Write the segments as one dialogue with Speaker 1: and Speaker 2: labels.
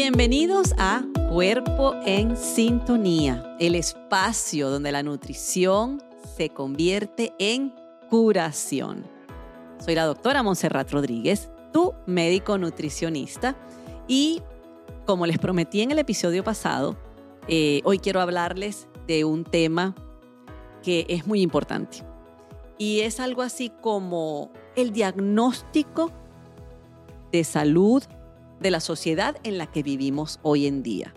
Speaker 1: Bienvenidos a Cuerpo en Sintonía, el espacio donde la nutrición se convierte en curación. Soy la doctora Montserrat Rodríguez, tu médico nutricionista, y como les prometí en el episodio pasado, eh, hoy quiero hablarles de un tema que es muy importante. Y es algo así como el diagnóstico de salud de la sociedad en la que vivimos hoy en día.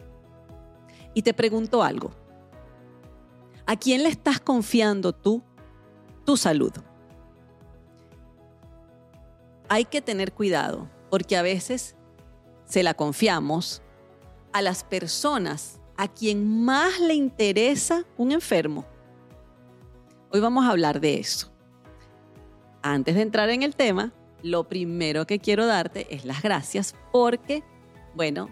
Speaker 1: Y te pregunto algo. ¿A quién le estás confiando tú tu salud? Hay que tener cuidado porque a veces se la confiamos a las personas a quien más le interesa un enfermo. Hoy vamos a hablar de eso. Antes de entrar en el tema, lo primero que quiero darte es las gracias porque, bueno,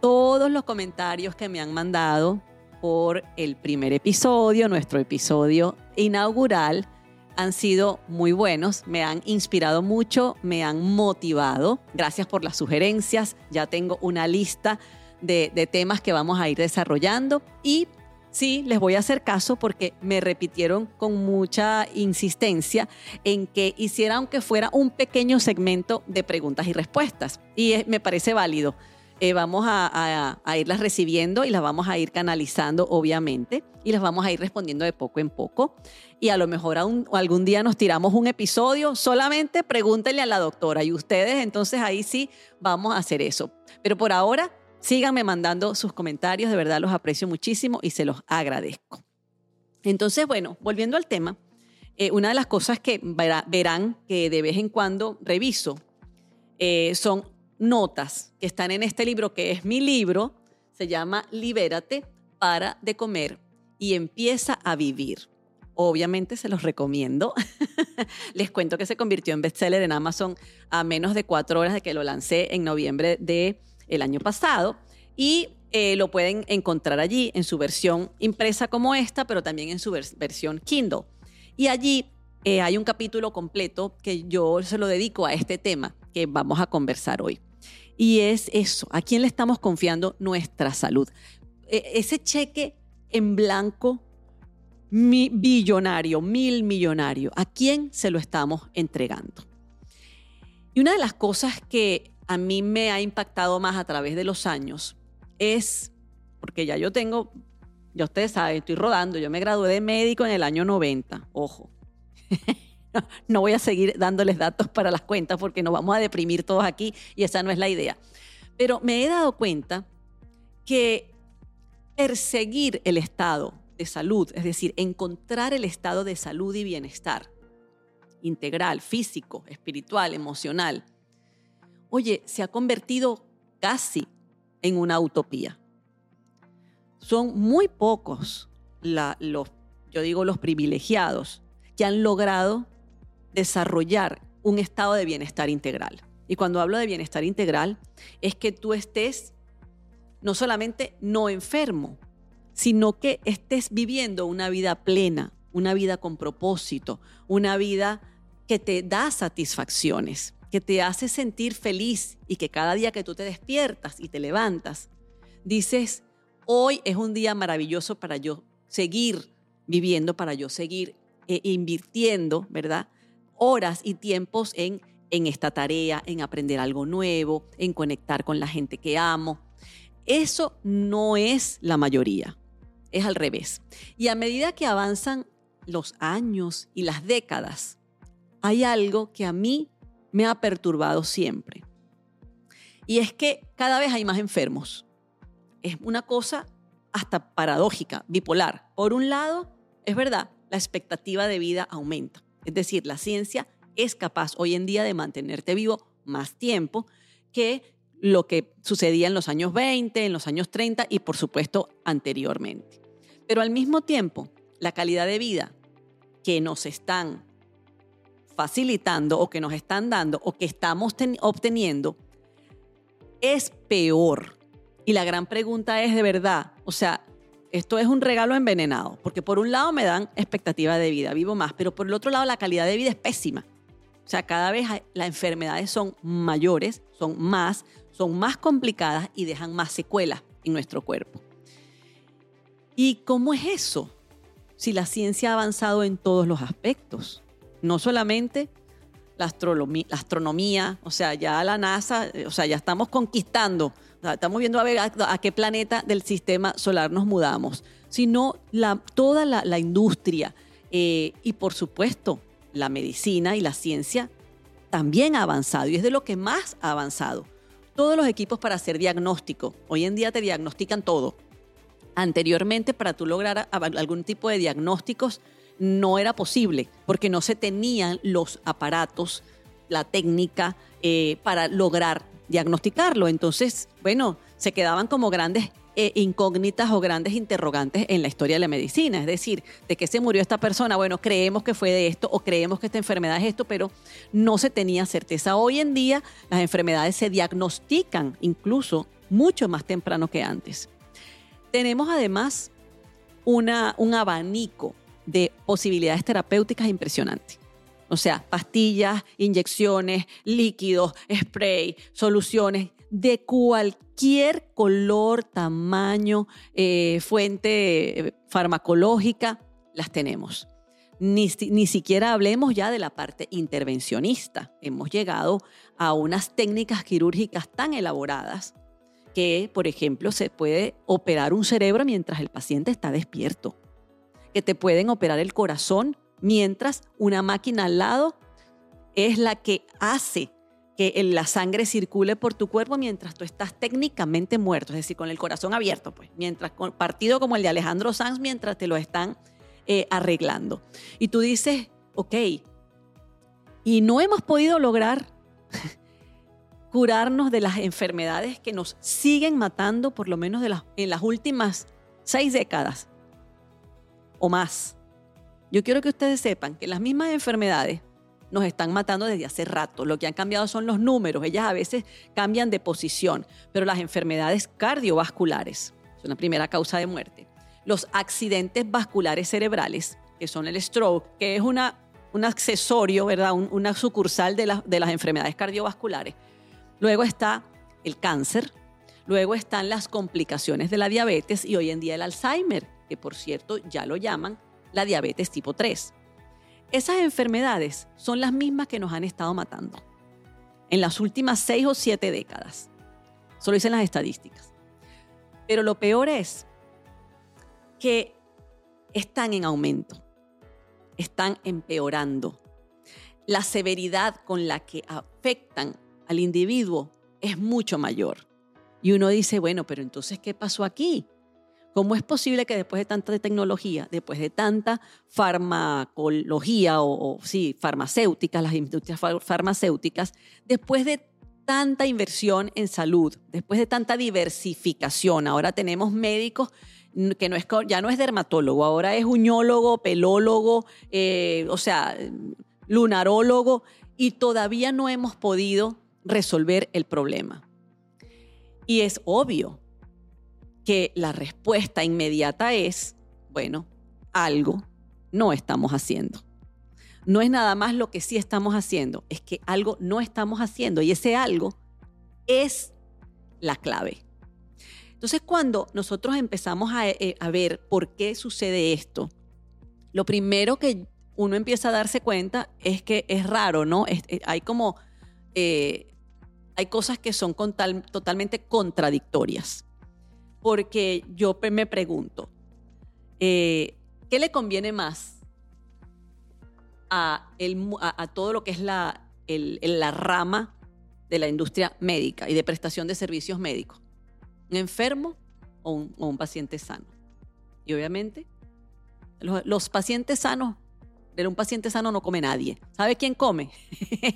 Speaker 1: todos los comentarios que me han mandado por el primer episodio, nuestro episodio inaugural, han sido muy buenos, me han inspirado mucho, me han motivado. Gracias por las sugerencias, ya tengo una lista de, temas que vamos a ir desarrollando y sí, les voy a hacer caso porque me repitieron con mucha insistencia en que hiciera aunque fuera un pequeño segmento de preguntas y respuestas. Y me parece válido. Eh, vamos a, irlas recibiendo y las vamos a ir canalizando, obviamente, y las vamos a ir respondiendo de poco en poco. Y a lo mejor algún día nos tiramos un episodio, solamente pregúntenle a la doctora y ustedes, entonces ahí sí vamos a hacer eso. Pero por ahora Síganme mandando sus comentarios, de verdad los aprecio muchísimo y se los agradezco. Entonces, bueno, volviendo al tema, eh, una de las cosas que verán que de vez en cuando reviso eh, son notas que están en este libro, que es mi libro, se llama Libérate, para de comer y empieza a vivir. Obviamente se los recomiendo. Les cuento que se convirtió en bestseller en Amazon a menos de cuatro horas de que lo lancé en noviembre de el año pasado y eh, lo pueden encontrar allí en su versión impresa como esta, pero también en su versión Kindle. Y allí eh, hay un capítulo completo que yo se lo dedico a este tema que vamos a conversar hoy. Y es eso, ¿a quién le estamos confiando nuestra salud? E, ese cheque en blanco billonario, mil millonario, ¿a quién se lo estamos entregando? Y una de las cosas que a mí me ha impactado más a través de los años es, porque ya yo tengo, ya ustedes saben, estoy rodando, yo me gradué de médico en el año 90, ojo. no voy a seguir dándoles datos para las cuentas porque nos vamos a deprimir todos aquí y esa no es la idea. Pero me he dado cuenta que perseguir el estado de salud, es decir, encontrar el estado de salud y bienestar integral, físico, espiritual, emocional, oye, se ha convertido casi en una utopía. Son muy pocos los, yo digo, los privilegiados que han logrado desarrollar un estado de bienestar integral. Y cuando hablo de bienestar integral, es que tú estés no solamente no enfermo, sino que estés viviendo una vida plena, una vida con propósito, una vida que te da satisfacciones que te hace sentir feliz y que cada día que tú te despiertas y te levantas, dices, hoy es un día maravilloso para yo seguir viviendo, para yo seguir eh, invirtiendo, ¿verdad? Horas y tiempos en, en esta tarea, en aprender algo nuevo, en conectar con la gente que amo. Eso no es la mayoría, es al revés. Y a medida que avanzan los años y las décadas, hay algo que a mí me ha perturbado siempre. Y es que cada vez hay más enfermos. Es una cosa hasta paradójica, bipolar. Por un lado, es verdad, la expectativa de vida aumenta. Es decir, la ciencia es capaz hoy en día de mantenerte vivo más tiempo que lo que sucedía en los años 20, en los años 30 y por supuesto anteriormente. Pero al mismo tiempo, la calidad de vida que nos están facilitando o que nos están dando o que estamos obteniendo es peor. Y la gran pregunta es de verdad, o sea, esto es un regalo envenenado, porque por un lado me dan expectativa de vida, vivo más, pero por el otro lado la calidad de vida es pésima. O sea, cada vez las enfermedades son mayores, son más, son más complicadas y dejan más secuelas en nuestro cuerpo. ¿Y cómo es eso? Si la ciencia ha avanzado en todos los aspectos, no solamente la astronomía, o sea, ya la NASA, eh, o sea, ya estamos conquistando, estamos viendo a ver a, qué planeta del sistema solar nos mudamos, sino toda la, industria eh, y por supuesto la medicina y la ciencia también ha avanzado y es de lo que más ha avanzado. Todos los equipos para hacer diagnóstico, hoy en día te diagnostican todo. Anteriormente, para tú lograr algún tipo de diagnósticos, no era posible porque no se tenían los aparatos, la técnica eh, para lograr diagnosticarlo. Entonces, bueno, se quedaban como grandes eh, incógnitas o grandes interrogantes en la historia de la medicina. Es decir, ¿de qué se murió esta persona? Bueno, creemos que fue de esto o creemos que esta enfermedad es esto, pero no se tenía certeza. Hoy en día las enfermedades se diagnostican incluso mucho más temprano que antes. Tenemos además una, un abanico de posibilidades terapéuticas impresionantes. O sea, pastillas, inyecciones, líquidos, spray, soluciones de cualquier color, tamaño, eh, fuente eh, farmacológica, las tenemos. Ni, ni, siquiera hablemos ya de la parte intervencionista. Hemos llegado a unas técnicas quirúrgicas tan elaboradas que, por ejemplo, se puede operar un cerebro mientras el paciente está despierto, que te pueden operar el corazón mientras una máquina al lado es la que hace que la sangre circule por tu cuerpo mientras tú estás técnicamente muerto, es decir, con el corazón abierto, pues, mientras partido como el de Alejandro Sanz, mientras te lo están eh, arreglando. Y tú dices, ok, y no hemos podido lograr curarnos de las enfermedades que nos siguen matando por lo menos de las, en las últimas seis décadas o más. Yo quiero que ustedes sepan que las mismas enfermedades nos están matando desde hace rato. Lo que han cambiado son los números. Ellas a veces cambian de posición, pero las enfermedades cardiovasculares son la primera causa de muerte. Los accidentes vasculares cerebrales, que son el stroke, que es una, un accesorio, ¿verdad? una sucursal de, de las enfermedades cardiovasculares, Luego está el cáncer, luego están las complicaciones de la diabetes y hoy en día el Alzheimer, que por cierto ya lo llaman la diabetes tipo 3. Esas enfermedades son las mismas que nos han estado matando en las últimas seis o siete décadas. Solo dicen las estadísticas. Pero lo peor es que están en aumento, están empeorando. La severidad con la que afectan al individuo es mucho mayor. Y uno dice, bueno, pero entonces, ¿qué pasó aquí? ¿Cómo es posible que después de tanta tecnología, después de tanta farmacología o, sí, farmacéuticas, las industrias farmacéuticas, después de tanta inversión en salud, después de tanta diversificación, ahora tenemos médicos que no es, ya no es dermatólogo, ahora es uñólogo, pelólogo, eh, o sea, lunarólogo, y todavía no hemos podido resolver el problema. Y es obvio que la respuesta inmediata es, bueno, algo no estamos haciendo. No es nada más lo que sí estamos haciendo, es que algo no estamos haciendo y ese algo es la clave. Entonces, cuando nosotros empezamos a, eh, ver por qué sucede esto, lo primero que uno empieza a darse cuenta es que es raro, ¿no? Eh, hay como eh, hay cosas que son totalmente contradictorias. Porque yo me pregunto, eh, ¿qué le conviene más a, todo lo que es la, la rama de la industria médica y de prestación de servicios médicos? ¿Un enfermo o un, paciente sano? Y obviamente, los pacientes sanos pero un paciente sano no come nadie. ¿Sabe quién come?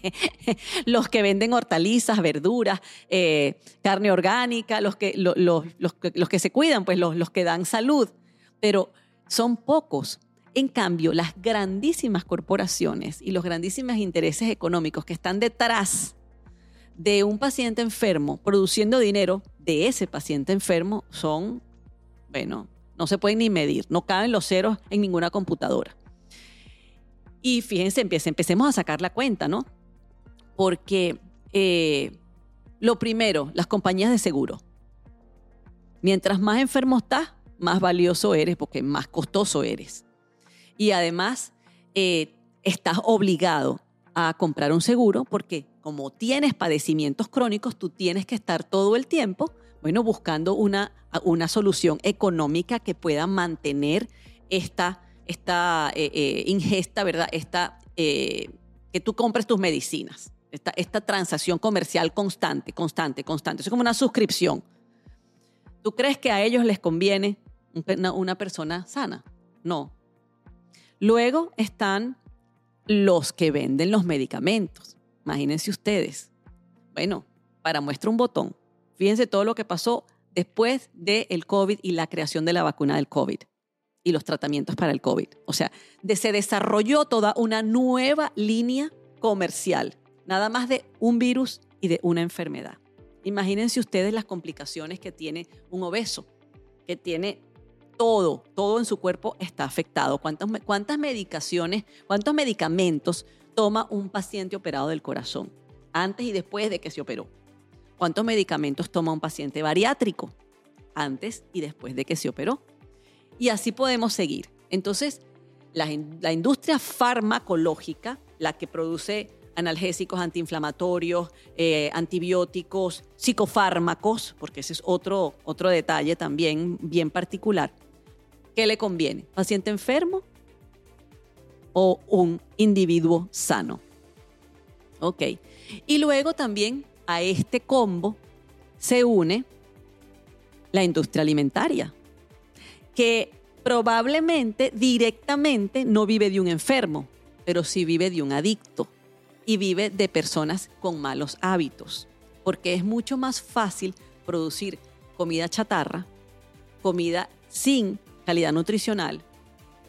Speaker 1: los que venden hortalizas, verduras, eh, carne orgánica, los que, los, que se cuidan, pues los, los que dan salud. Pero son pocos. En cambio, las grandísimas corporaciones y los grandísimos intereses económicos que están detrás de un paciente enfermo produciendo dinero de ese paciente enfermo son, bueno, no se pueden ni medir, no caben los ceros en ninguna computadora. Y fíjense, empecemos a sacar la cuenta, ¿no? Porque eh, Lo primero, las compañías de seguro. Mientras más enfermo estás, más valioso eres porque más costoso eres. Y además, eh, estás obligado a comprar un seguro porque como tienes padecimientos crónicos, tú tienes que estar todo el tiempo, bueno, buscando una, una solución económica que pueda mantener esta, esta eh, eh, ingesta, ¿verdad? Esta, que tú compres tus medicinas. Esta, transacción comercial constante, constante, constante. es como una suscripción. ¿Tú crees que a ellos les conviene una, persona sana? No. Luego están los que venden los medicamentos. Imagínense ustedes. Bueno, para muestra un botón. Fíjense todo lo que pasó después del COVID y la creación de la vacuna del COVID y los tratamientos para el COVID. O sea, se desarrolló toda una nueva línea comercial, nada más de un virus y de una enfermedad. Imagínense ustedes las complicaciones que tiene un obeso, que tiene todo, todo en su cuerpo está afectado. ¿Cuántas, cuántas medicaciones, cuántos medicamentos toma un paciente operado del corazón antes y después de que se operó? ¿Cuántos medicamentos toma un paciente bariátrico antes y después de que se operó? Y así podemos seguir. Entonces, la, industria farmacológica, la que produce analgésicos, antiinflamatorios, eh, antibióticos, psicofármacos, porque ese es otro, otro detalle también bien particular. ¿Qué le conviene? ¿Paciente enfermo o un individuo sano? Ok. Y luego también a este combo se une la industria alimentaria, que probablemente directamente no vive de un enfermo, pero sí vive de un adicto y vive de personas con malos hábitos, porque es mucho más fácil producir comida chatarra, comida sin calidad nutricional,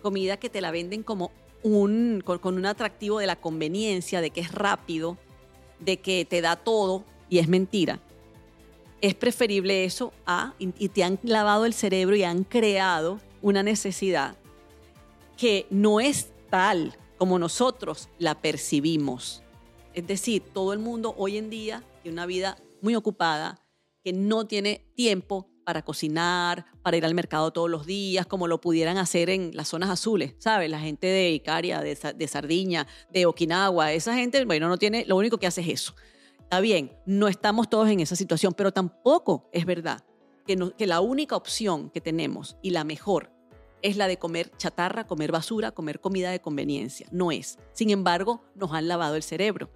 Speaker 1: comida que te la venden como un, con, un atractivo de la conveniencia, de que es rápido, de que te da todo y es mentira. Es preferible eso a, y te han lavado el cerebro y han creado una necesidad que no es tal como nosotros la percibimos. Es decir, todo el mundo hoy en día tiene una vida muy ocupada, que no tiene tiempo para cocinar, para ir al mercado todos los días, como lo pudieran hacer en las zonas azules, ¿sabes? La gente de Icaria, de, Sardiña, de Okinawa, esa gente, bueno, no tiene, lo único que hace es eso. Está bien, no estamos todos en esa situación, pero tampoco es verdad que, la única opción que tenemos y la mejor es la de comer chatarra, comer basura, comer comida de conveniencia. No es. Sin embargo, nos han lavado el cerebro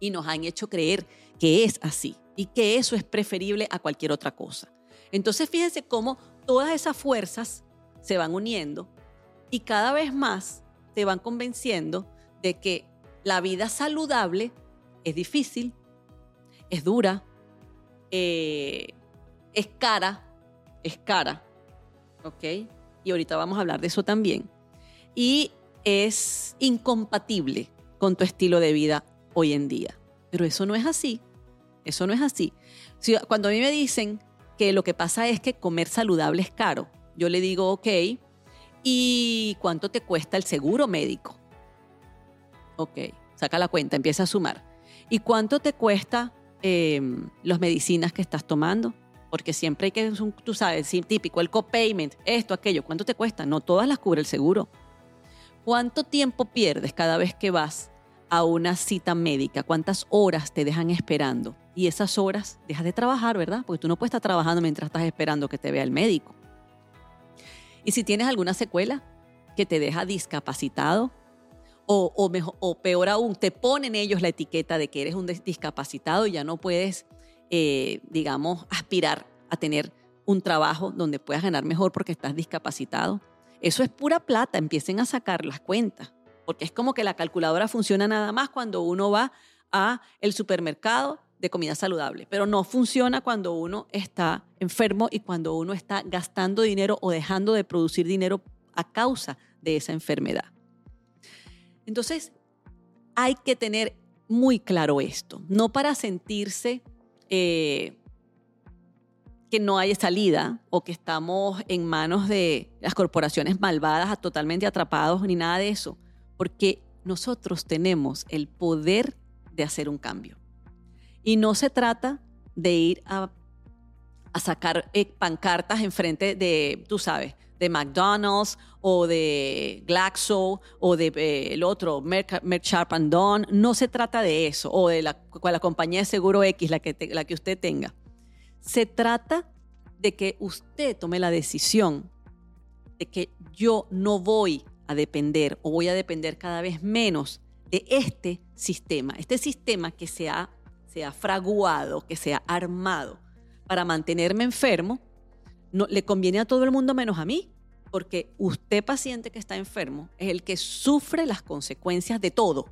Speaker 1: y nos han hecho creer que es así y que eso es preferible a cualquier otra cosa. Entonces fíjense cómo todas esas fuerzas se van uniendo y cada vez más te van convenciendo de que la vida saludable es difícil, es dura, eh, es cara, es cara, ¿ok? Y ahorita vamos a hablar de eso también. Y es incompatible con tu estilo de vida hoy en día. Pero eso no es así. Eso no es así. Cuando a mí me dicen que lo que pasa es que comer saludable es caro, yo le digo, ok, ¿y cuánto te cuesta el seguro médico? Ok, saca la cuenta, empieza a sumar. ¿Y cuánto te cuesta em, las medicinas que estás tomando? Porque siempre hay que, tú sabes, típico, el copayment, esto, aquello, ¿cuánto te cuesta? No todas las cubre el seguro. ¿Cuánto tiempo pierdes cada vez que vas a una cita médica, cuántas horas te dejan esperando. Y esas horas dejas de trabajar, ¿verdad? Porque tú no puedes estar trabajando mientras estás esperando que te vea el médico. Y si tienes alguna secuela que te deja discapacitado, o, o, mejor, o peor aún, te ponen ellos la etiqueta de que eres un discapacitado y ya no puedes, eh, digamos, aspirar a tener un trabajo donde puedas ganar mejor porque estás discapacitado. Eso es pura plata, empiecen a sacar las cuentas porque es como que la calculadora funciona nada más cuando uno va a el supermercado de comida saludable, pero no funciona cuando uno está enfermo y cuando uno está gastando dinero o dejando de producir dinero a causa de esa enfermedad. Entonces, hay que tener muy claro esto, no para sentirse eh, que no hay salida o que estamos en manos de las corporaciones malvadas, totalmente atrapados, ni nada de eso, porque nosotros tenemos el poder de hacer un cambio. Y no se trata de ir a, a sacar eh, pancartas enfrente de, tú sabes, de McDonald's o de Glaxo o de eh, el otro, Merck, Dawn. No se trata de eso o de la, la compañía de seguro X, la que, la que usted tenga. Se trata de que usted tome la decisión de que yo no voy a depender o voy a depender cada vez menos de este sistema, este sistema que se ha, se ha fraguado, que se ha armado para mantenerme enfermo, no, le conviene a todo el mundo menos a mí, porque usted paciente que está enfermo es el que sufre las consecuencias de todo,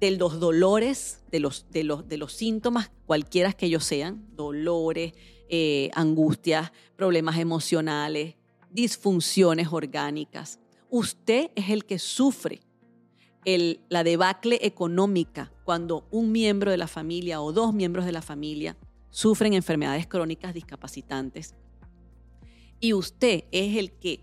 Speaker 1: de los dolores, de los, síntomas, cualquiera que ellos sean, dolores, eh, angustias, problemas emocionales, disfunciones orgánicas. Usted es el que sufre la debacle económica cuando un miembro de la familia o dos miembros de la familia sufren enfermedades crónicas discapacitantes y usted es el que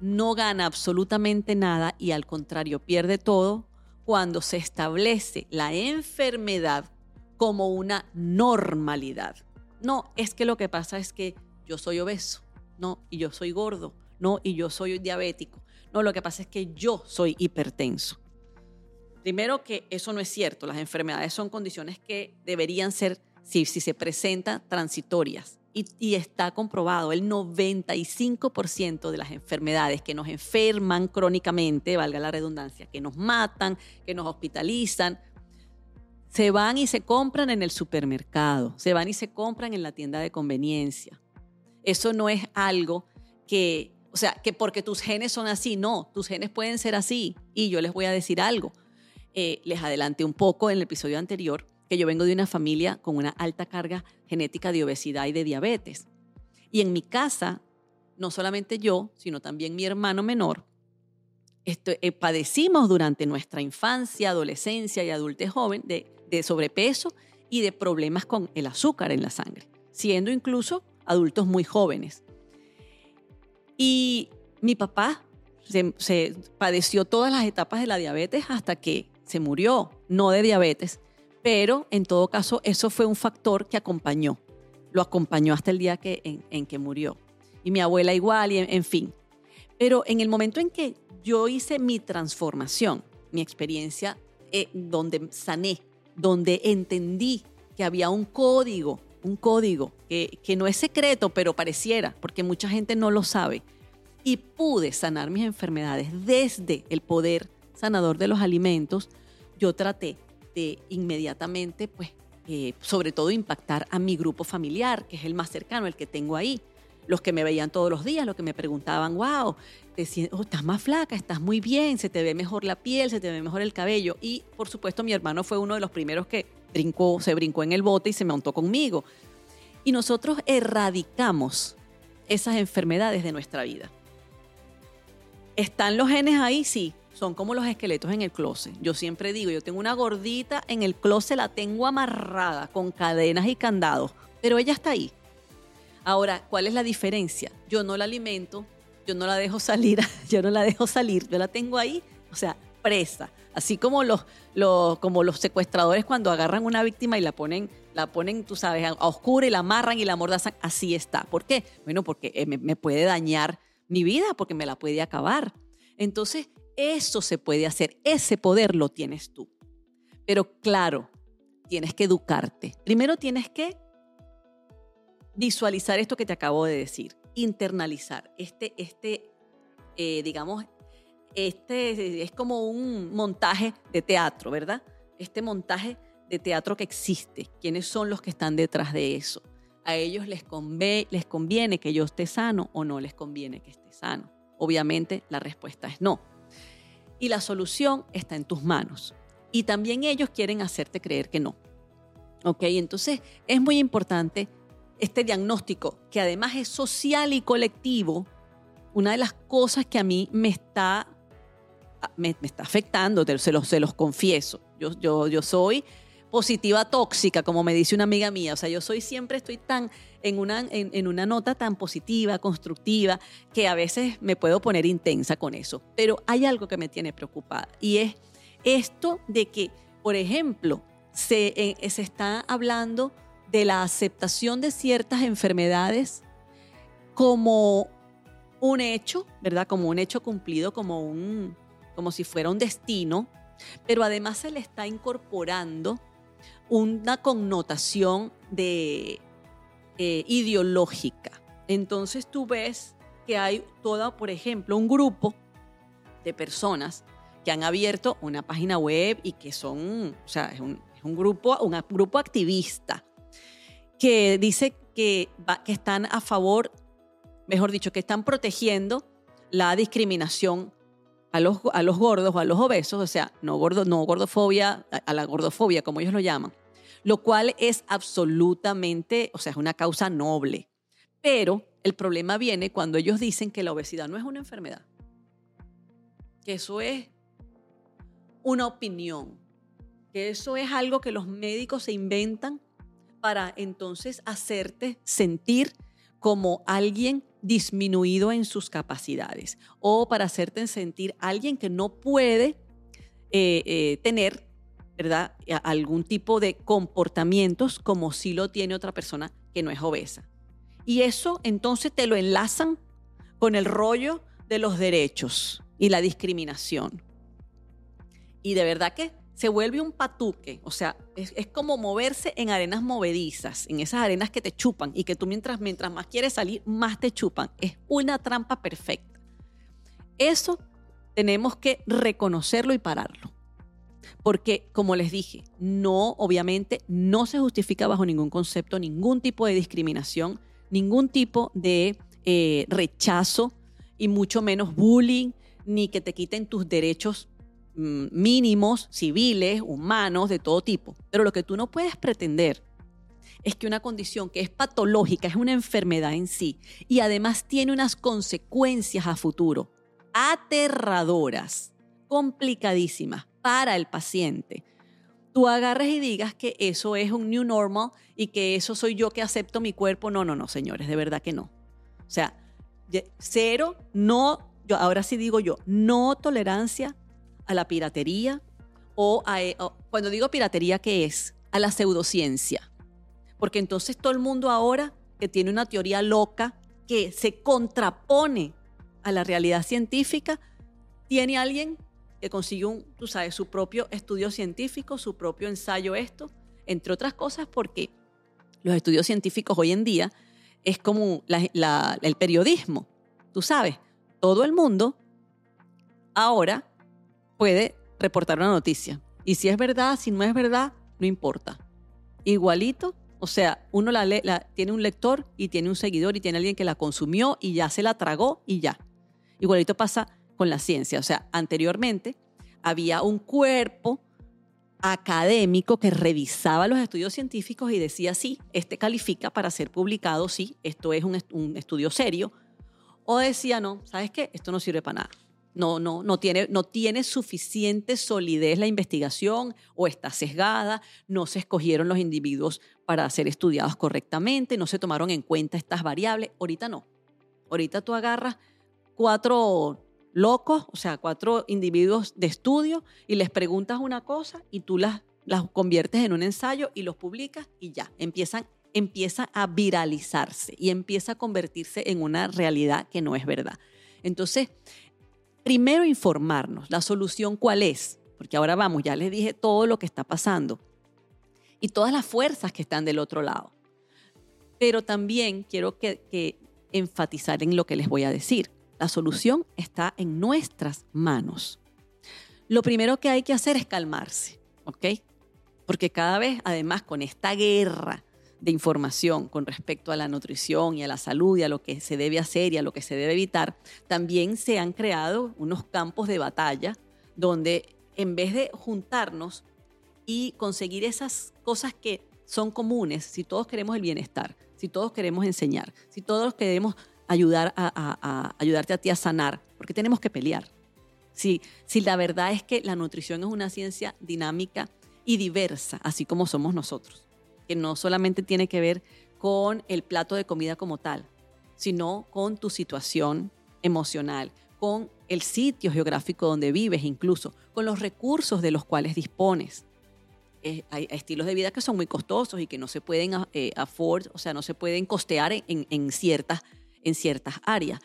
Speaker 1: no gana absolutamente nada y al contrario pierde todo cuando se establece la enfermedad como una normalidad. No, es que lo que pasa es que yo soy obeso, no, y yo soy gordo, no, y yo soy diabético. No, lo que pasa es que yo soy hipertenso. Primero que eso no es cierto, las enfermedades son condiciones que deberían ser, si, si se presentan, transitorias y, está comprobado, el 95% de las enfermedades que nos enferman crónicamente, valga la redundancia, que nos matan, que nos hospitalizan, se van y se compran en el supermercado, se van y se compran en la tienda de conveniencia. Eso no es algo que, o sea, que porque tus genes son así, no, tus genes pueden ser así. Y yo les voy a decir algo. Eh, les adelanté un poco en el episodio anterior que yo vengo de una familia con una alta carga genética de obesidad y de diabetes. Y en mi casa, no solamente yo, sino también mi hermano menor, eh, padecimos durante nuestra infancia, adolescencia y adultez joven de, sobrepeso y de problemas con el azúcar en la sangre, siendo incluso adultos muy jóvenes. Y mi papá se, padeció todas las etapas de la diabetes hasta que se murió, no de diabetes, pero en todo caso eso fue un factor que acompañó, lo acompañó hasta el día que, en, que murió. Y mi abuela igual, y en, fin. Pero en el momento en que yo hice mi transformación, mi experiencia eh, donde sané, donde entendí que había un código, un código que, que no es secreto, pero pareciera, porque mucha gente no lo sabe, y pude sanar mis enfermedades desde el poder sanador de los alimentos, yo traté de inmediatamente, pues, eh, sobre todo impactar a mi grupo familiar, que es el más cercano, el que tengo ahí. Los que me veían todos los días, los que me preguntaban, wow, te oh, estás más flaca, estás muy bien, se te ve mejor la piel, se te ve mejor el cabello. Y por supuesto mi hermano fue uno de los primeros que se brincó en el bote y se montó conmigo. Y nosotros erradicamos esas enfermedades de nuestra vida. ¿Están los genes ahí? Sí, son como los esqueletos en el closet. Yo siempre digo, yo tengo una gordita en el closet, la tengo amarrada con cadenas y candados, pero ella está ahí. Ahora, ¿cuál es la diferencia? Yo no la alimento, yo no la dejo salir, yo no la dejo salir, yo la tengo ahí, o sea, presa. Así como los, como los secuestradores cuando agarran una víctima y la ponen, la ponen, tú sabes, a, oscura y la amarran y la mordazan, así está. ¿Por qué? Bueno, porque eh, me puede dañar mi vida, porque me la puede acabar. Entonces, eso se puede hacer, ese poder lo tienes tú. Pero claro, tienes que educarte. Primero tienes que visualizar esto que te acabo de decir, internalizar este, este eh, digamos, este es como un montaje de teatro, ¿verdad? Este montaje de teatro que existe. ¿Quiénes son los que están detrás de eso? ¿A ellos les, les conviene que yo esté sano o no les conviene que esté sano? Obviamente la respuesta es no y la solución está en tus manos. Y también ellos quieren hacerte creer que no. ¿Ok? Entonces es muy importante este diagnóstico, que además es social y colectivo. Una de las cosas que a mí me está, me, está afectando, se los, se los confieso. Yo, yo, yo soy positiva tóxica, como me dice una amiga mía. O sea, yo soy siempre estoy tan en una, en, una nota tan positiva, constructiva, que a veces me puedo poner intensa con eso. Pero hay algo que me tiene preocupada y es esto de que, por ejemplo, se, eh, se está hablando de la aceptación de ciertas enfermedades como un hecho, ¿verdad? Como un hecho cumplido, como, un, como si fuera un destino, pero además se le está incorporando una connotación de eh, ideológica. Entonces tú ves que hay toda, por ejemplo, un grupo de personas que han abierto una página web y que son, o sea, es un, grupo, un grupo activista que dice que, están a favor, mejor dicho, que están protegiendo la discriminación a los, a los gordos o a los obesos, o sea, no, gordo, no gordofobia, a la gordofobia, como ellos lo llaman, lo cual es absolutamente, o sea, es una causa noble. Pero el problema viene cuando ellos dicen que la obesidad no es una enfermedad, que eso es una opinión, que eso es algo que los médicos se inventan para entonces hacerte sentir como alguien disminuido en sus capacidades o para hacerte sentir alguien que no puede eh, eh, tener ¿verdad? algún tipo de comportamientos como si lo tiene otra persona que no es obesa. Y eso entonces te lo enlazan con el rollo de los derechos y la discriminación. Y de verdad que se vuelve un patuque, o sea, es, como moverse en arenas movedizas, en esas arenas que te chupan y que tú mientras, mientras más quieres salir, más te chupan. Es una trampa perfecta. Eso tenemos que reconocerlo y pararlo. Porque, como les dije, no, obviamente, no se justifica bajo ningún concepto ningún tipo de discriminación, ningún tipo de eh, rechazo y mucho menos bullying, ni que te quiten tus derechos mm, mínimos, civiles, humanos, de todo tipo. Pero lo que tú no puedes pretender es que una condición que es patológica, es una enfermedad en sí, y además tiene unas consecuencias a futuro aterradoras, complicadísimas para el paciente, tú agarres y digas que eso es un new normal y que eso soy yo que acepto mi cuerpo. No, no, no, señores, de verdad que no. O sea, cero, no, yo ahora sí digo yo, no tolerancia a la piratería o, a, eh, cuando digo piratería, ¿qué es? A la pseudociencia. Porque entonces todo el mundo ahora que tiene una teoría loca que se contrapone a la realidad científica, tiene alguien consiguió, tú sabes, su propio estudio científico, su propio ensayo esto, entre otras cosas porque los estudios científicos hoy en día es como el periodismo, tú sabes, todo el mundo ahora puede reportar una noticia. Y si es verdad, si no es verdad, no importa. Igualito, o sea, uno la tiene un lector y tiene un seguidor y tiene alguien que la consumió y ya se la tragó y ya. Igualito pasa con la ciencia. O sea, anteriormente había un cuerpo académico que revisaba los estudios científicos y decía, sí, este califica para ser publicado, sí, esto es un, estudio serio. O decía, no, ¿sabes qué? Esto no sirve para nada. No, no, no tiene, no tiene suficiente solidez la investigación o está sesgada, no se escogieron los individuos para ser estudiados correctamente, no se tomaron en cuenta estas variables. Ahorita no. Ahorita tú agarras cuatro locos, o sea, cuatro individuos de estudio, y les preguntas una cosa y tú las, las conviertes en un ensayo y los publicas y ya, empiezan, empieza a viralizarse y empieza a convertirse en una realidad que no es verdad. Entonces, primero informarnos, la solución cuál es, porque ahora vamos, ya les dije todo lo que está pasando y todas las fuerzas que están del otro lado. Pero también quiero que, que enfatizar en lo que les voy a decir. La solución está en nuestras manos. Lo primero que hay que hacer es calmarse, ¿ok? Porque cada vez, además, con esta guerra de información con respecto a la nutrición y a la salud y a lo que se debe hacer y a lo que se debe evitar, también se han creado unos campos de batalla donde en vez de juntarnos y conseguir esas cosas que son comunes, si todos queremos el bienestar, si todos queremos enseñar, si todos queremos ayudar a, ayudarte a ti a sanar, porque tenemos que pelear. Si, si la verdad es que la nutrición es una ciencia dinámica y diversa, así como somos nosotros, que no solamente tiene que ver con el plato de comida como tal, sino con tu situación emocional, con el sitio geográfico donde vives incluso, con los recursos de los cuales dispones. eh, hay estilos de vida que son muy costosos y que no se pueden eh, afford, o sea, no se pueden costear en, ciertas, en ciertas áreas.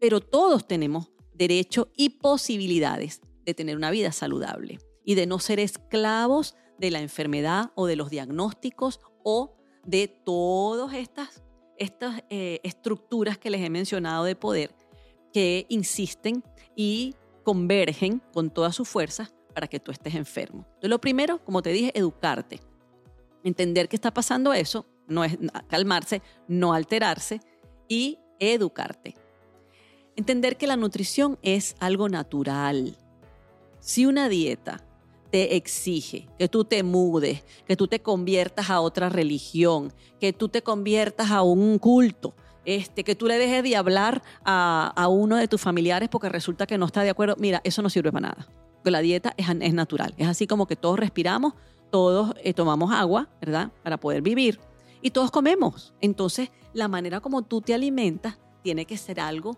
Speaker 1: Pero todos tenemos derecho y posibilidades de tener una vida saludable y de no ser esclavos de la enfermedad o de los diagnósticos o de todas estas, estas eh, estructuras que les he mencionado de poder que insisten y convergen con todas sus fuerzas para que tú estés enfermo. Entonces, lo primero, como te dije, educarte. Entender que está pasando eso, no es calmarse, no alterarse y educarte. Entender que la nutrición es algo natural. Si una dieta te exige que tú te mudes, que tú te conviertas a otra religión, que tú te conviertas a un culto, este, que tú le dejes de hablar a, uno de tus familiares porque resulta que no está de acuerdo, mira, eso no sirve para nada. La dieta es, es natural. Es así como que todos respiramos, todos eh, tomamos agua, ¿verdad? Para poder vivir. Y todos comemos. Entonces, la manera como tú te alimentas tiene que ser algo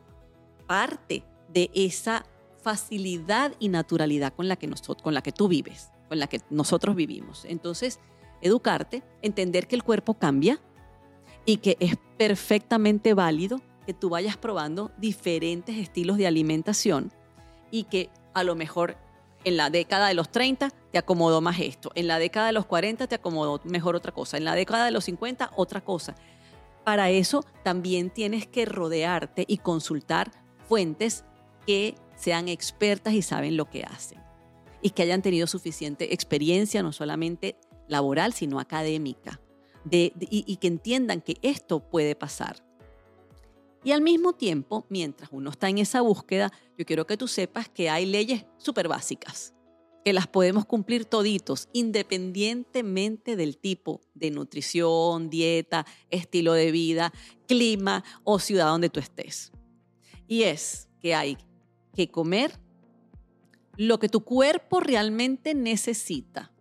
Speaker 1: parte de esa facilidad y naturalidad con la que, nosotros, con la que tú vives, con la que nosotros vivimos. Entonces, educarte, entender que el cuerpo cambia y que es perfectamente válido que tú vayas probando diferentes estilos de alimentación y que a lo mejor en la década de los 30 te acomodó más esto, en la década de los 40 te acomodó mejor otra cosa, en la década de los 50 otra cosa. Para eso también tienes que rodearte y consultar fuentes que sean expertas y saben lo que hacen y que hayan tenido suficiente experiencia, no solamente laboral, sino académica, y, que entiendan que esto puede pasar. Y al mismo tiempo, mientras uno está en esa búsqueda, yo quiero que tú sepas que hay leyes súper básicas, que las podemos cumplir toditos, independientemente del tipo de nutrición, dieta, estilo de vida, clima o ciudad donde tú estés. Y es que hay que comer lo que tu cuerpo realmente necesita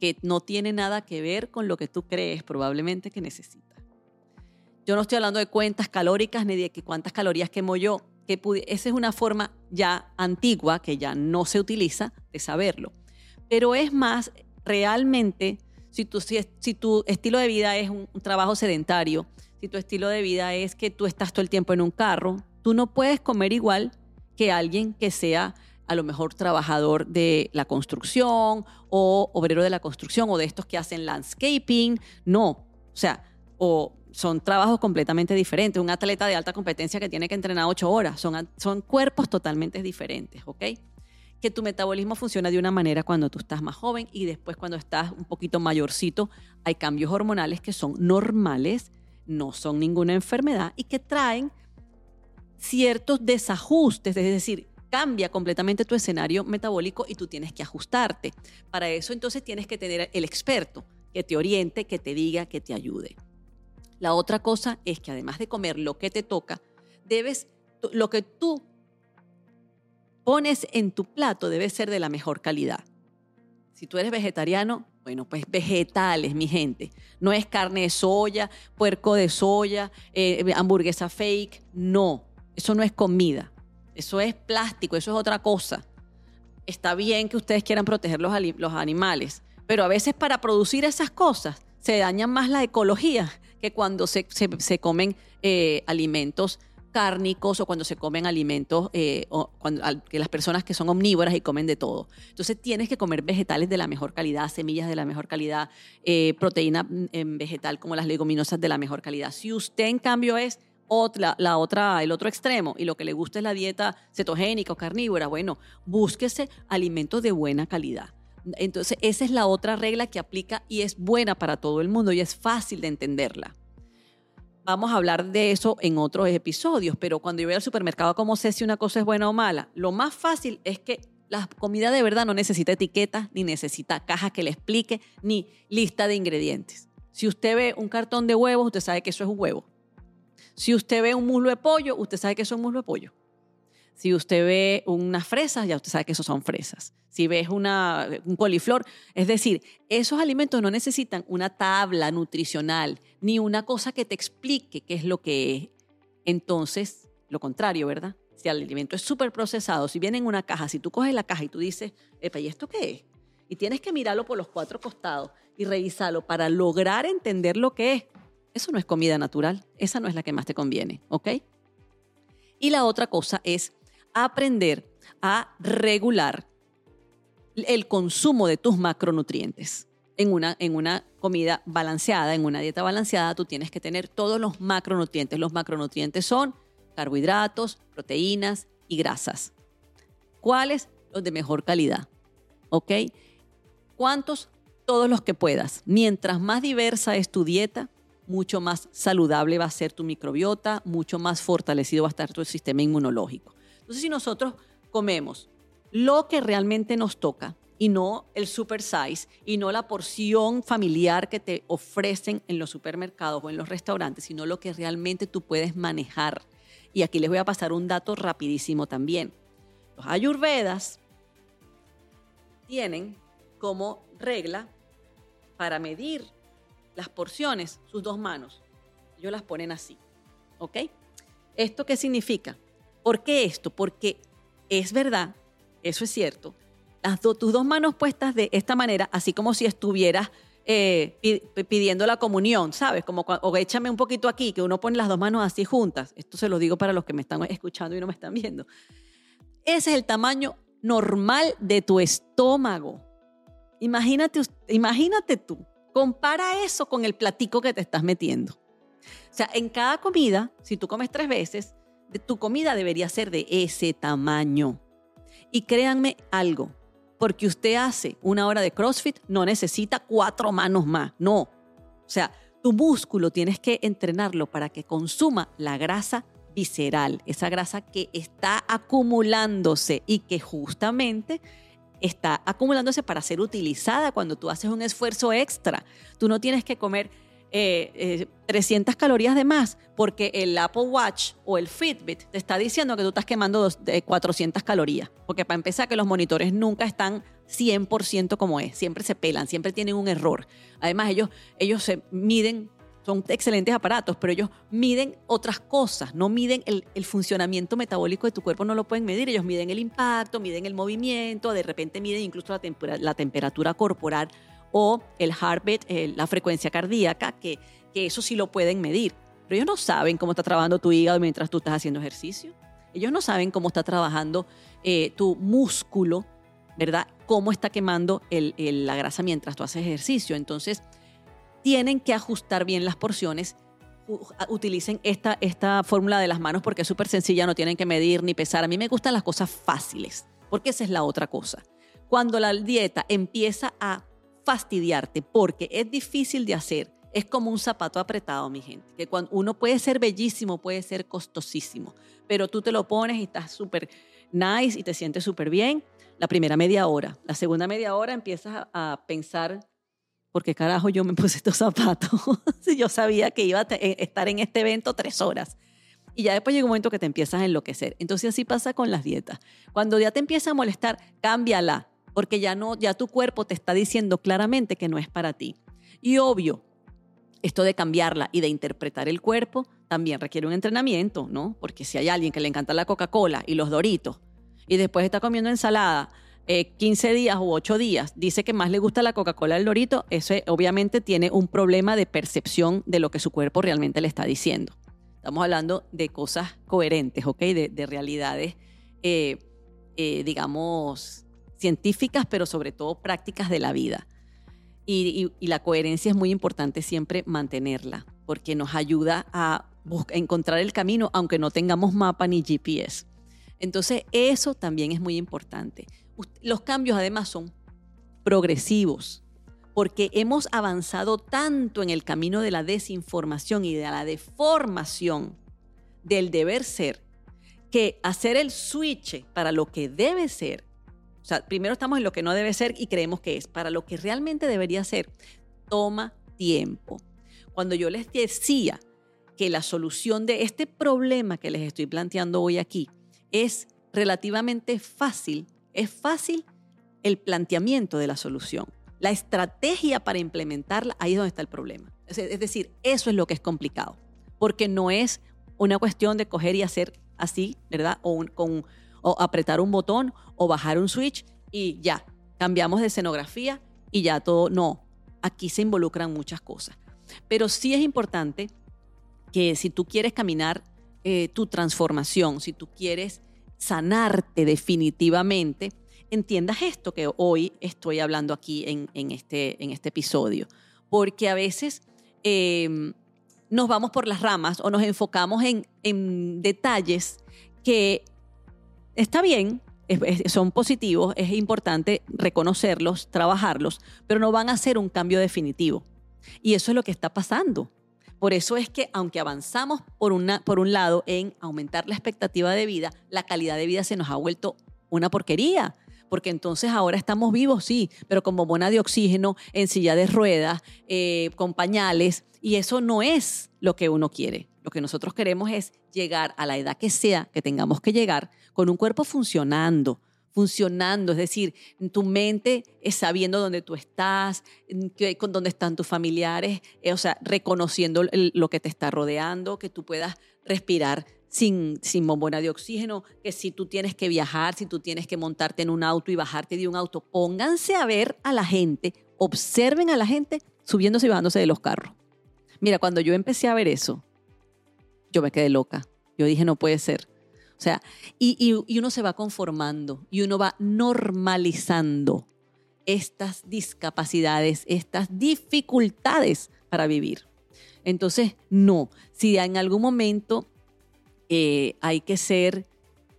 Speaker 1: que no tiene nada que ver con lo que tú crees probablemente que necesitas. Yo no estoy hablando de cuentas calóricas ni de que cuántas calorías quemo yo, que esa es una forma ya antigua que ya no se utiliza de saberlo. Pero es más realmente si tu, si, si tu estilo de vida es un, un trabajo sedentario, si tu estilo de vida es que tú estás todo el tiempo en un carro, tú no puedes comer igual que alguien que sea a lo mejor trabajador de la construcción o obrero de la construcción o de estos que hacen landscaping. No, o sea, o son trabajos completamente diferentes. Un atleta de alta competencia que tiene que entrenar ocho horas, son, son cuerpos totalmente diferentes, ¿ok? Que tu metabolismo funciona de una manera cuando tú estás más joven y después cuando estás un poquito mayorcito hay cambios hormonales que son normales, no son ninguna enfermedad y que traen ciertos desajustes, es decir, cambia completamente tu escenario metabólico y tú tienes que ajustarte. Para eso entonces tienes que tener el experto que te oriente, que te diga, que te ayude. La otra cosa es que además de comer lo que te toca, debes, lo que tú pones en tu plato debe ser de la mejor calidad. Si tú eres vegetariano, bueno, pues vegetales, mi gente. No es carne de soya, puerco de soya, eh, hamburguesa fake. No, eso no es comida. Eso es plástico, eso es otra cosa. Está bien que ustedes quieran proteger los, los animales, pero a veces para producir esas cosas se daña más la ecología que cuando se, comen eh, alimentos cárnicos o cuando se comen alimentos, eh, que las personas que son omnívoras y comen de todo. Entonces tienes que comer vegetales de la mejor calidad, semillas de la mejor calidad, eh, proteína mm, vegetal como las leguminosas de la mejor calidad. Si usted en cambio es otra, la otra, el otro extremo y lo que le gusta es la dieta cetogénica o carnívora, bueno, búsquese alimentos de buena calidad. Entonces, esa es la otra regla que aplica y es buena para todo el mundo y es fácil de entenderla. Vamos a hablar de eso en otros episodios, pero cuando yo voy al supermercado, ¿cómo sé si una cosa es buena o mala? Lo más fácil es que la comida de verdad no necesita etiqueta, ni necesita caja que le explique, ni lista de ingredientes. Si usted ve un cartón de huevos, usted sabe que eso es un huevo. Si usted ve un muslo de pollo, usted sabe que eso es un muslo de pollo. Si usted ve unas fresas, ya usted sabe que eso son fresas. Si ves una, un coliflor, es decir, esos alimentos no necesitan una tabla nutricional ni una cosa que te explique qué es lo que es. Entonces, lo contrario, ¿verdad? Si el alimento es súper procesado, si viene en una caja, si tú coges la caja y tú dices, epa, ¿y esto qué es? y tienes que mirarlo por los cuatro costados y revisarlo para lograr entender lo que es, eso no es comida natural, esa no es la que más te conviene, ¿ok? Y la otra cosa es aprender a regular el consumo de tus macronutrientes. En una, en una comida balanceada, en una dieta balanceada, tú tienes que tener todos los macronutrientes. Los macronutrientes son carbohidratos, proteínas y grasas. ¿Cuáles? Los de mejor calidad. ¿Ok? ¿Cuántos? Todos los que puedas. Mientras más diversa es tu dieta, mucho más saludable va a ser tu microbiota, mucho más fortalecido va a estar tu sistema inmunológico. Entonces, si nosotros comemos lo que realmente nos toca y no el super size y no la porción familiar que te ofrecen en los supermercados o en los restaurantes, sino lo que realmente tú puedes manejar. Y aquí les voy a pasar un dato rapidísimo también. Los ayurvedas tienen como regla para medir las porciones sus dos manos. Ellos las ponen así. ¿Ok? ¿Esto qué significa? ¿Por qué esto? Porque es verdad eso es cierto, las tus dos manos puestas de esta manera, así como si estuvieras eh, pidiendo la comunión, ¿sabes? Como, o échame un poquito aquí, que uno pone las dos manos así juntas. Esto se lo digo para los que me están escuchando y no me están viendo. Ese es el tamaño normal de tu estómago. Imagínate, imagínate tú, compara eso con el platico que te estás metiendo. O sea, en cada comida, si tú comes tres veces, tu comida debería ser de ese tamaño. Y créanme algo, porque usted hace una hora de CrossFit, no necesita cuatro manos más, no. O sea, tu músculo tienes que entrenarlo para que consuma la grasa visceral, esa grasa que está acumulándose y que justamente está acumulándose para ser utilizada cuando tú haces un esfuerzo extra. Tú no tienes que comer 300 eh, calorías de más porque el Apple Watch o el Fitbit te está diciendo que tú estás quemando 400 calorías. Porque para empezar que los monitores nunca están 100% como es, siempre se pelan, siempre tienen un error. Además ellos, ellos se miden, son excelentes aparatos, pero ellos miden otras cosas, no miden el, el funcionamiento metabólico de tu cuerpo, no lo pueden medir, ellos miden el impacto, miden el movimiento, de repente miden incluso la, la temperatura corporal o el heartbeat, eh, la frecuencia cardíaca, que, que eso sí lo pueden medir. Pero ellos no saben cómo está trabajando tu hígado mientras tú estás haciendo ejercicio. Ellos no saben cómo está trabajando eh, tu músculo, ¿verdad? Cómo está quemando la grasa mientras tú haces ejercicio. Entonces, tienen que ajustar bien las porciones. Utilicen esta, esta fórmula de las manos porque es súper sencilla, no tienen que medir ni pesar. A mí me gustan las cosas fáciles, porque esa es la otra cosa. Cuando la dieta empieza a fastidiarte porque es difícil de hacer. Es como un zapato apretado, mi gente, que cuando uno puede ser bellísimo, puede ser costosísimo, pero tú te lo pones y estás súper nice y te sientes súper bien la primera media hora. La segunda media hora empiezas a, pensar, ¿por qué carajo yo me puse estos zapatos? si yo sabía que iba a eh, estar en este evento tres horas. Y ya después llega un momento que te empiezas a enloquecer. Entonces así pasa con las dietas. Cuando ya te empieza a molestar, cámbiala porque ya no, ya tu cuerpo te está diciendo claramente que no es para ti. Y obvio, esto de cambiarla y de interpretar el cuerpo también requiere un entrenamiento, ¿no? Porque si hay alguien que le encanta la Coca-Cola y los Doritos y después está comiendo ensalada 15 eh, días u 8 días, dice que más le gusta la Coca-Cola el Dorito, eso obviamente tiene un problema de percepción de lo que su cuerpo realmente le está diciendo. Estamos hablando de cosas coherentes, ¿ok? De, realidades, eh, eh, digamos, científicas, pero sobre todo prácticas de la vida. Y, la coherencia es muy importante siempre mantenerla, porque nos ayuda a, encontrar el camino, aunque no tengamos mapa ni GPS. Entonces, eso también es muy importante. Los cambios además son progresivos, porque hemos avanzado tanto en el camino de la desinformación y de la deformación del deber ser, que hacer el switch para lo que debe ser o sea, primero estamos en lo que no debe ser y creemos que es. Para lo que realmente debería ser, toma tiempo. Cuando yo les decía que la solución de este problema que les estoy planteando hoy aquí es relativamente fácil, es fácil el planteamiento de la solución. La estrategia para implementarla, ahí es donde está el problema. Es decir, eso es lo que es complicado, porque no es una cuestión de coger y hacer así, ¿verdad? O con o apretar un botón o bajar un switch y ya, cambiamos de escenografía y ya todo, no, aquí se involucran muchas cosas. Pero sí es importante que si tú quieres caminar eh, tu transformación, si tú quieres sanarte definitivamente, entiendas esto que hoy estoy hablando aquí en, este, en este episodio. Porque a veces em, nos vamos por las ramas o nos enfocamos en, en detalles que está bien, son positivos, es importante reconocerlos, trabajarlos, pero no van a ser un cambio definitivo. Y eso es lo que está pasando. Por eso es que aunque avanzamos por, una, por un lado en aumentar la expectativa de vida, la calidad de vida se nos ha vuelto una porquería. Porque entonces ahora estamos vivos, sí, pero con bombona de oxígeno, en silla de ruedas, eh, con pañales, y eso no es lo que uno quiere. Lo que nosotros queremos es llegar a la edad que sea que tengamos que llegar con un cuerpo funcionando, funcionando, es decir, tu mente es sabiendo dónde tú estás, con dónde están tus familiares, eh, o sea, reconociendo lo que te está rodeando, que tú puedas respirar sin, sin bombona de oxígeno, que si tú tienes que viajar, si tú tienes que montarte en un auto y bajarte de un auto, pónganse a ver a la gente, observen a la gente subiéndose y bajándose de los carros. Mira, cuando yo empecé a ver eso, yo me quedé loca. Yo dije, no puede ser. O sea, y, uno se va conformando y uno va normalizando estas discapacidades, estas dificultades para vivir. Entonces, no, si en algún momento eh, hay que ser,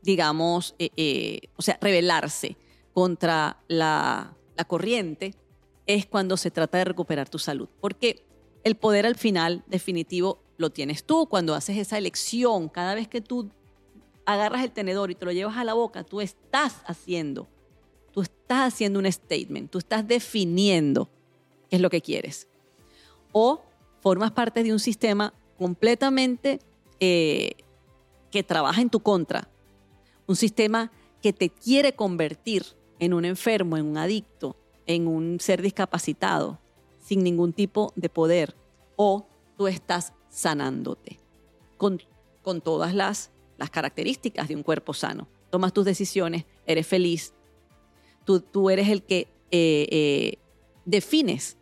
Speaker 1: digamos, eh, eh, o sea, rebelarse contra la corriente, es cuando se trata de recuperar tu salud. Porque el poder al final definitivo lo tienes tú cuando haces esa elección. Cada vez que tú agarras el tenedor y te lo llevas a la boca, tú estás haciendo, tú estás haciendo un statement, tú estás definiendo qué es lo que quieres. O formas parte de un sistema completamente eh, que trabaja en tu contra, un sistema que te quiere convertir en un enfermo, en un adicto, en un ser discapacitado, sin ningún tipo de poder. O tú estás sanándote con, con todas las, las características de un cuerpo sano. Tomas tus decisiones, eres feliz, tú, tú eres el que eh, eh, defines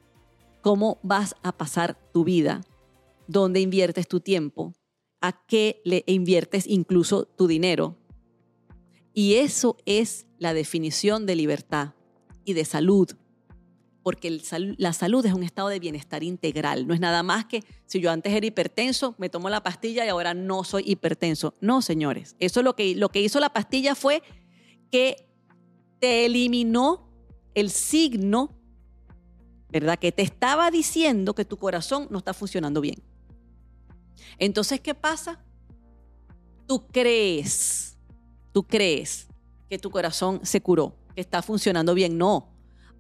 Speaker 1: cómo vas a pasar tu vida, dónde inviertes tu tiempo, a qué le inviertes incluso tu dinero. Y eso es la definición de libertad y de salud porque la salud es un estado de bienestar integral. No es nada más que si yo antes era hipertenso, me tomo la pastilla y ahora no soy hipertenso. No, señores. Eso lo que, lo que hizo la pastilla fue que te eliminó el signo, ¿verdad? Que te estaba diciendo que tu corazón no está funcionando bien. Entonces, ¿qué pasa? Tú crees, tú crees que tu corazón se curó, que está funcionando bien. No,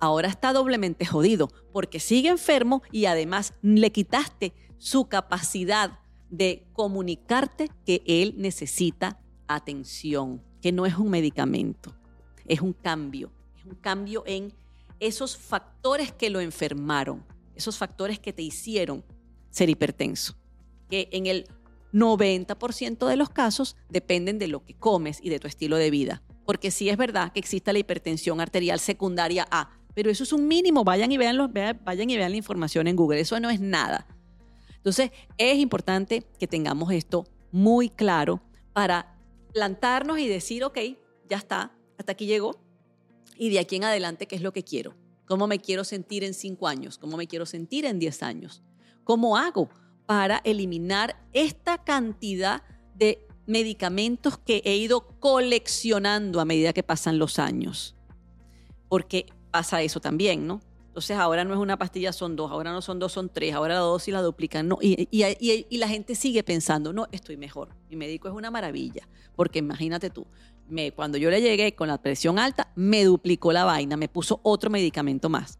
Speaker 1: ahora está doblemente jodido porque sigue enfermo y además le quitaste su capacidad de comunicarte que él necesita atención, que no es un medicamento, es un cambio, es un cambio en esos factores que lo enfermaron, esos factores que te hicieron ser hipertenso, que en el 90% de los casos dependen de lo que comes y de tu estilo de vida. Porque sí es verdad que existe la hipertensión arterial secundaria A, pero eso es un mínimo. Vayan y vean, vayan y vean la información en Google. Eso no es nada. Entonces, es importante que tengamos esto muy claro para plantarnos y decir, ok, ya está, hasta aquí llegó. Y de aquí en adelante, ¿qué es lo que quiero? ¿Cómo me quiero sentir en cinco años? ¿Cómo me quiero sentir en diez años? ¿Cómo hago para eliminar esta cantidad de medicamentos que he ido coleccionando a medida que pasan los años? Porque pasa eso también, ¿no? Entonces ahora no es una pastilla, son dos, ahora no son dos, son tres, ahora la dosis la duplican, ¿no? Y, la gente sigue pensando, no, estoy mejor. Mi médico es una maravilla, porque imagínate tú, cuando yo le llegué con la presión alta, me duplicó la vaina, me puso otro medicamento más.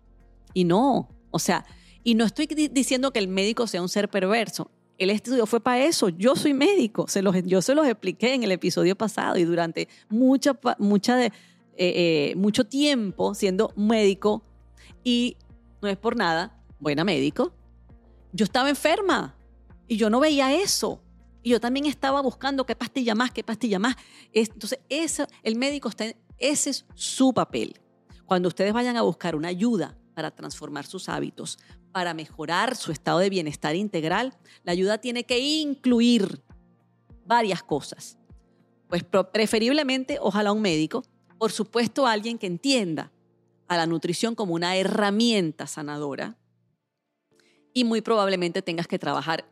Speaker 1: Y no, o sea, y no estoy diciendo que el médico sea un ser perverso. El estudio fue para eso. Yo soy médico. Se los, yo se los expliqué en el episodio pasado y durante mucha, mucha de, eh, eh, mucho tiempo siendo médico y no es por nada, buena médico. Yo estaba enferma y yo no veía eso. Y yo también estaba buscando qué pastilla más, qué pastilla más. Entonces, eso, el médico está, ese es su papel. cuando ustedes vayan a buscar una ayuda para transformar sus hábitos, para mejorar su estado de bienestar integral, la ayuda tiene que incluir varias cosas. Pues preferiblemente, ojalá un médico, por supuesto alguien que entienda a la nutrición como una herramienta sanadora y muy probablemente tengas que trabajar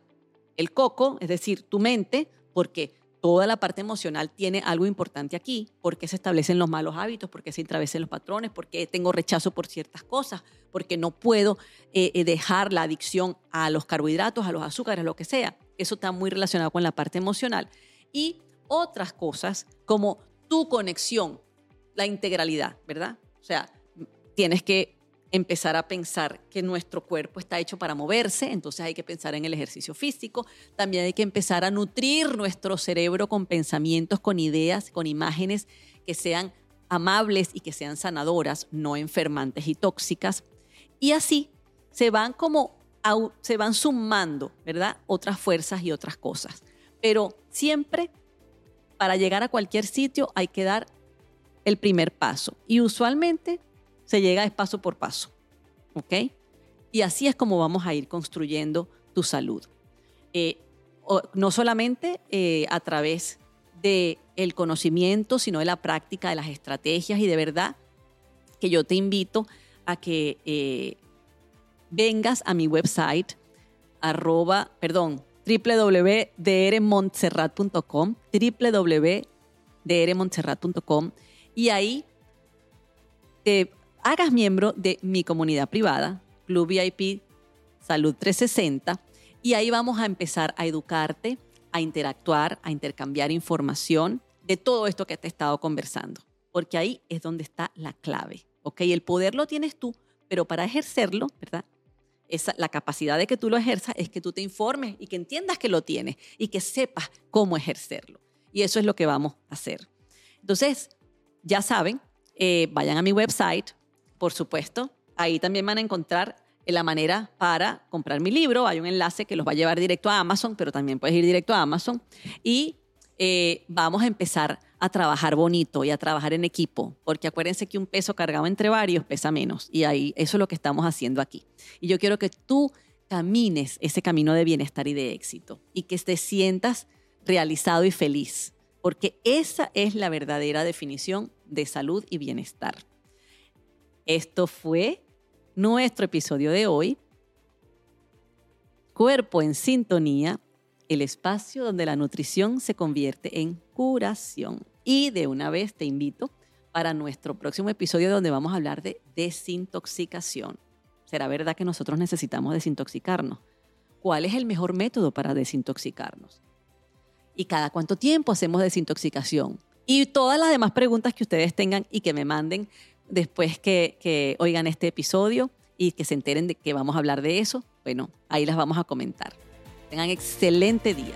Speaker 1: el coco, es decir, tu mente, porque toda la parte emocional tiene algo importante aquí, porque se establecen los malos hábitos, porque se intravesen los patrones, porque tengo rechazo por ciertas cosas, porque no puedo eh, eh, dejar la adicción a los carbohidratos, a los azúcares, lo que sea. Eso está muy relacionado con la parte emocional. Y otras cosas como tu conexión, la integralidad, ¿verdad? O sea, tienes que empezar a pensar que nuestro cuerpo está hecho para moverse, entonces hay que pensar en el ejercicio físico, también hay que empezar a nutrir nuestro cerebro con pensamientos, con ideas, con imágenes que sean amables y que sean sanadoras, no enfermantes y tóxicas. Y así se van como se van sumando, ¿verdad? Otras fuerzas y otras cosas. Pero siempre para llegar a cualquier sitio hay que dar el primer paso y usualmente se llega es paso por paso. ¿Ok? Y así es como vamos a ir construyendo tu salud. Eh, no solamente eh, a través del el conocimiento, sino de la práctica de las estrategias y de verdad que yo te invito a que eh, vengas a mi website arroba, perdón, www.drmontserrat.com www.drmontserrat.com y ahí te hagas miembro de mi comunidad privada, Club VIP Salud 360, y ahí vamos a empezar a educarte, a interactuar, a intercambiar información de todo esto que te he estado conversando, porque ahí es donde está la clave, ¿ok? El poder lo tienes tú, pero para ejercerlo, ¿verdad? Esa, la capacidad de que tú lo ejerzas es que tú te informes y que entiendas que lo tienes y que sepas cómo ejercerlo. Y eso es lo que vamos a hacer. Entonces, ya saben, eh, vayan a mi website, por supuesto. Ahí también van a encontrar la manera para comprar mi libro. Hay un enlace que los va a llevar directo a Amazon, pero también puedes ir directo a Amazon. Y eh, vamos a empezar a trabajar bonito y a trabajar en equipo, porque acuérdense que un peso cargado entre varios pesa menos. Y ahí eso es lo que estamos haciendo aquí. Y yo quiero que tú camines ese camino de bienestar y de éxito y que te sientas realizado y feliz, porque esa es la verdadera definición de salud y bienestar. Esto fue nuestro episodio de hoy. Cuerpo en sintonía, el espacio donde la nutrición se convierte en curación. Y de una vez te invito para nuestro próximo episodio donde vamos a hablar de desintoxicación. ¿Será verdad que nosotros necesitamos desintoxicarnos? ¿Cuál es el mejor método para desintoxicarnos? ¿Y cada cuánto tiempo hacemos desintoxicación? Y todas las demás preguntas que ustedes tengan y que me manden después que, oigan este episodio y que se enteren de que vamos a hablar de eso, bueno, ahí las vamos a comentar. Tengan excelente día.